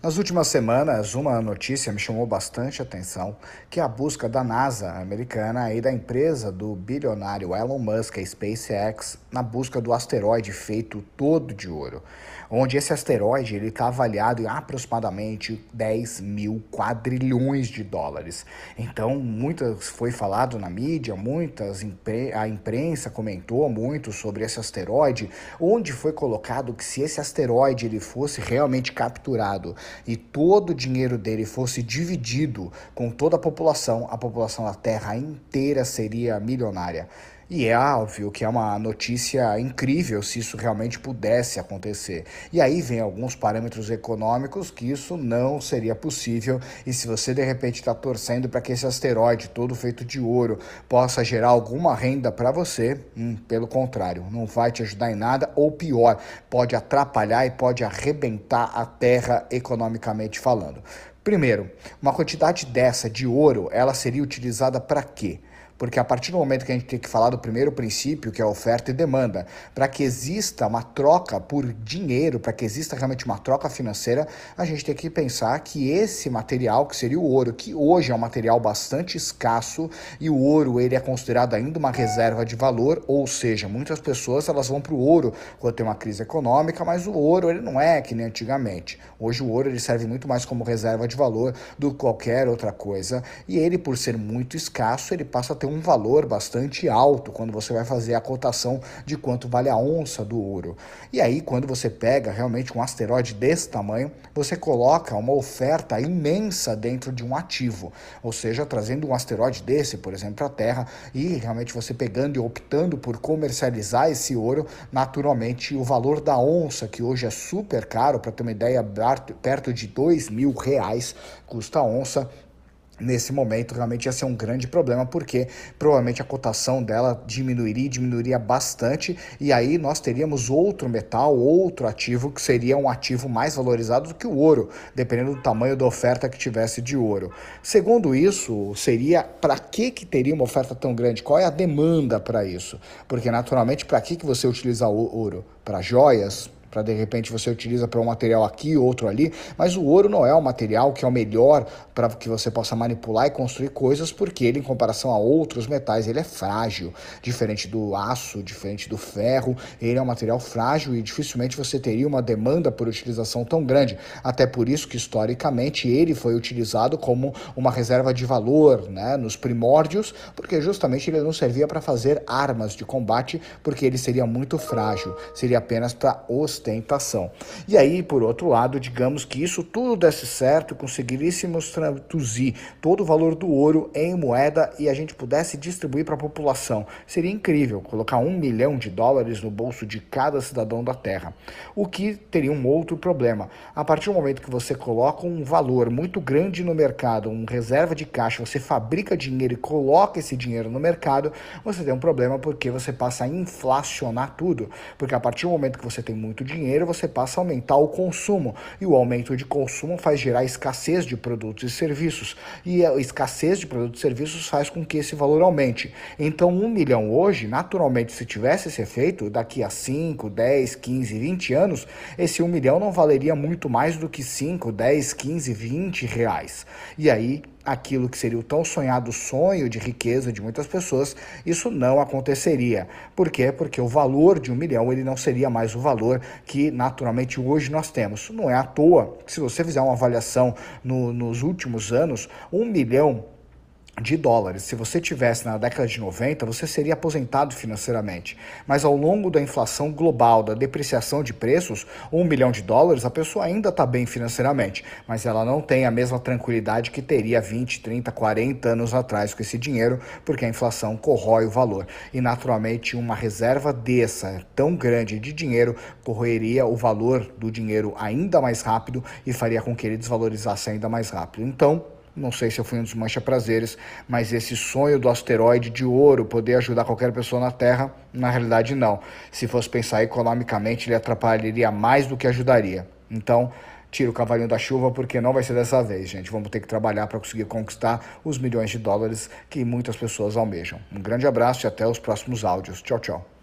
Nas últimas semanas, uma notícia me chamou bastante atenção, que é a busca da NASA americana e da empresa do bilionário Elon Musk, a SpaceX, na busca do asteroide feito todo de ouro, onde esse asteroide ele está avaliado em aproximadamente 10 mil quadrilhões de dólares. Então, muitas foi falado na mídia, muitas a imprensa comentou muito sobre esse asteroide, onde foi colocado que se esse asteroide ele fosse realmente capturado e todo o dinheiro dele fosse dividido com toda a população, a população da Terra inteira seria milionária. E é óbvio que é uma notícia incrível se isso realmente pudesse acontecer. E aí vem alguns parâmetros econômicos que isso não seria possível. E se você de repente está torcendo para que esse asteroide todo feito de ouro possa gerar alguma renda para você, hum, pelo contrário, não vai te ajudar em nada, ou pior, pode atrapalhar e pode arrebentar a Terra economicamente falando. Primeiro, uma quantidade dessa de ouro, ela seria utilizada para quê? Porque a partir do momento que a gente tem que falar do primeiro princípio, que é oferta e demanda, para que exista uma troca por dinheiro, para que exista realmente uma troca financeira, a gente tem que pensar que esse material, que seria o ouro, que hoje é um material bastante escasso e o ouro ele é considerado ainda uma reserva de valor, ou seja, muitas pessoas elas vão para o ouro quando tem uma crise econômica, mas o ouro ele não é que nem antigamente. Hoje o ouro ele serve muito mais como reserva de valor do que qualquer outra coisa e ele por ser muito escasso ele passa a ter um valor bastante alto quando você vai fazer a cotação de quanto vale a onça do ouro. E aí, quando você pega realmente um asteroide desse tamanho, você coloca uma oferta imensa dentro de um ativo, ou seja, trazendo um asteroide desse, por exemplo, para a Terra, e realmente você pegando e optando por comercializar esse ouro, naturalmente o valor da onça, que hoje é super caro, para ter uma ideia, perto de dois mil reais custa a onça, nesse momento realmente ia ser um grande problema, porque provavelmente a cotação dela diminuiria diminuiria bastante, e aí nós teríamos outro metal, outro ativo, que seria um ativo mais valorizado do que o ouro, dependendo do tamanho da oferta que tivesse de ouro. Segundo isso, seria para que, que teria uma oferta tão grande? Qual é a demanda para isso? Porque naturalmente, para que, que você utiliza ouro? Para joias? Para de repente você utiliza para um material aqui, outro ali, mas o ouro não é o material que é o melhor para que você possa manipular e construir coisas, porque ele, em comparação a outros metais, ele é frágil, diferente do aço, diferente do ferro, ele é um material frágil e dificilmente você teria uma demanda por utilização tão grande, até por isso que historicamente ele foi utilizado como uma reserva de valor, né, nos primórdios, porque justamente ele não servia para fazer armas de combate, porque ele seria muito frágil, seria apenas para os ostentação. E aí, por outro lado, digamos que isso tudo desse certo, conseguiríssemos traduzir todo o valor do ouro em moeda e a gente pudesse distribuir para a população. Seria incrível colocar um milhão de dólares no bolso de cada cidadão da Terra. O que teria um outro problema. A partir do momento que você coloca um valor muito grande no mercado, um reserva de caixa, você fabrica dinheiro e coloca esse dinheiro no mercado, você tem um problema porque você passa a inflacionar tudo. Porque a partir do momento que você tem muito dinheiro, você passa a aumentar o consumo. E o aumento de consumo faz gerar escassez de produtos e serviços. E a escassez de produtos e serviços faz com que esse valor aumente. Então, um milhão hoje, naturalmente, se tivesse esse efeito, daqui a 5, 10, 15, 20 anos, esse um milhão não valeria muito mais do que 5, 10, 15, 20 reais. E aí aquilo que seria o tão sonhado sonho de riqueza de muitas pessoas, isso não aconteceria. Por quê? Porque o valor de um milhão ele não seria mais o valor que naturalmente hoje nós temos. Não é à toa se você fizer uma avaliação no, nos últimos anos, um milhão de dólares. Se você tivesse na década de 90, você seria aposentado financeiramente. Mas ao longo da inflação global, da depreciação de preços, um milhão de dólares, a pessoa ainda está bem financeiramente, mas ela não tem a mesma tranquilidade que teria 20, 30, 40 anos atrás com esse dinheiro, porque a inflação corrói o valor. E naturalmente, uma reserva dessa, tão grande de dinheiro, corroeria o valor do dinheiro ainda mais rápido e faria com que ele desvalorizasse ainda mais rápido. Então, não sei se eu fui um dos mancha-prazeres, mas esse sonho do asteroide de ouro poder ajudar qualquer pessoa na Terra, na realidade não. Se fosse pensar economicamente, ele atrapalharia mais do que ajudaria. Então, tira o cavalinho da chuva, porque não vai ser dessa vez, gente. Vamos ter que trabalhar para conseguir conquistar os milhões de dólares que muitas pessoas almejam. Um grande abraço e até os próximos áudios. Tchau, tchau.